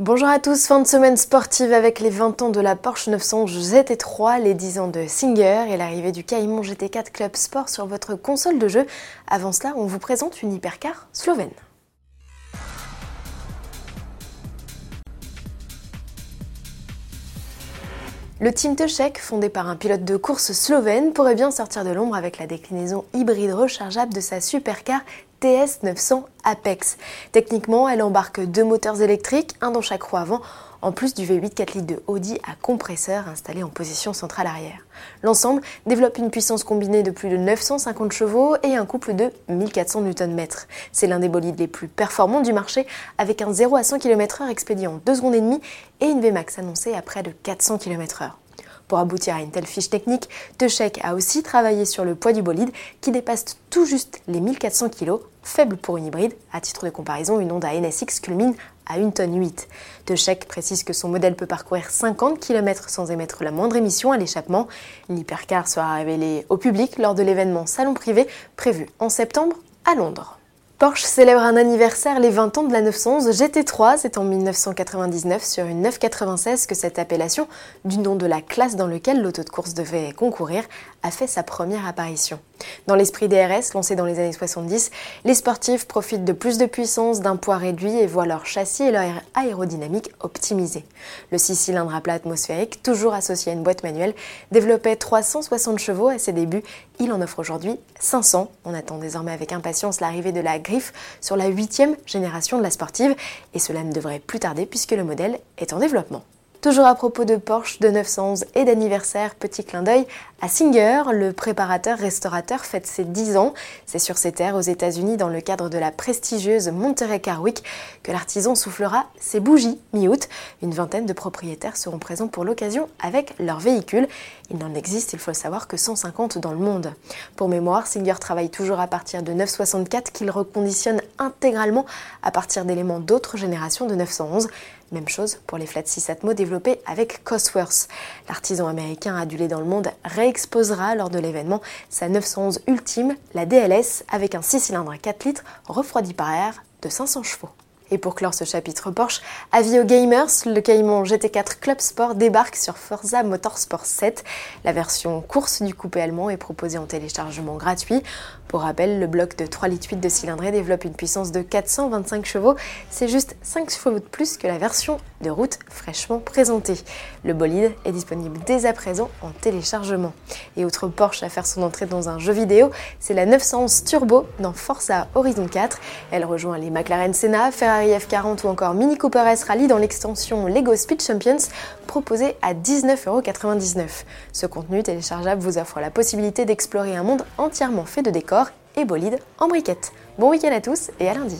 Bonjour à tous, fin de semaine sportive avec les 20 ans de la Porsche 911 GT3, les 10 ans de Singer et l'arrivée du Cayman GT4 Club Sport sur votre console de jeu. Avant cela, on vous présente une hypercar slovène. Le Team Tushek, fondé par un pilote de course slovène, pourrait bien sortir de l'ombre avec la déclinaison hybride rechargeable de sa supercar TS900 Apex. Techniquement, elle embarque deux moteurs électriques, un dans chaque roue avant, en plus du V8 4 litres de Audi à compresseur installé en position centrale arrière. L'ensemble développe une puissance combinée de plus de 950 chevaux et un couple de 1400 Nm. C'est l'un des bolides les plus performants du marché avec un 0 à 100 km/h expédié en 2 secondes et demie et une Vmax annoncée à près de 400 km/h. Pour aboutir à une telle fiche technique, Techek a aussi travaillé sur le poids du bolide qui dépasse tout juste les 1400 kg, faible pour une hybride. À titre de comparaison, une Honda NSX culmine à 1 tonne 8. Techek précise que son modèle peut parcourir 50 km sans émettre la moindre émission à l'échappement. L'hypercar sera révélé au public lors de l'événement Salon privé prévu en septembre à Londres. Porsche célèbre un anniversaire les 20 ans de la 911 GT3. C'est en 1999 sur une 996 que cette appellation, du nom de la classe dans lequel l'auto de course devait concourir, a fait sa première apparition. Dans l'esprit DRS, lancé dans les années 70, les sportifs profitent de plus de puissance, d'un poids réduit et voient leur châssis et leur aérodynamique optimisés. Le 6 cylindres à plat atmosphérique, toujours associé à une boîte manuelle, développait 360 chevaux à ses débuts. Il en offre aujourd'hui 500. On attend désormais avec impatience l'arrivée de la griffe sur la huitième génération de la sportive et cela ne devrait plus tarder puisque le modèle est en développement. Toujours à propos de Porsche de 911 et d'anniversaire, petit clin d'œil à Singer, le préparateur restaurateur fête ses 10 ans. C'est sur ses terres aux États-Unis dans le cadre de la prestigieuse Monterey Car Week que l'artisan soufflera ses bougies mi-août. Une vingtaine de propriétaires seront présents pour l'occasion avec leurs véhicules. Il n'en existe, il faut le savoir, que 150 dans le monde. Pour mémoire, Singer travaille toujours à partir de 964 qu'il reconditionne intégralement à partir d'éléments d'autres générations de 911. Même chose pour les Flat 6 Atmo développés avec Cosworth. L'artisan américain adulé dans le monde réexposera lors de l'événement sa 911 ultime, la DLS, avec un 6 cylindres à 4 litres refroidi par air de 500 chevaux. Et pour clore ce chapitre Porsche, avis aux gamers, le Cayman GT4 Club Sport débarque sur Forza Motorsport 7. La version course du coupé allemand est proposée en téléchargement gratuit. Pour rappel, le bloc de 3 litres 8 de cylindrée développe une puissance de 425 chevaux. C'est juste 5 chevaux de plus que la version de route fraîchement présentée. Le bolide est disponible dès à présent en téléchargement. Et autre Porsche à faire son entrée dans un jeu vidéo, c'est la 911 Turbo dans Forza Horizon 4. Elle rejoint les McLaren Senna, Ferrari F40 ou encore Mini Cooper S Rally dans l'extension Lego Speed Champions proposée à 19,99€. Ce contenu téléchargeable vous offre la possibilité d'explorer un monde entièrement fait de décors et bolides en briquettes. Bon week-end à tous et à lundi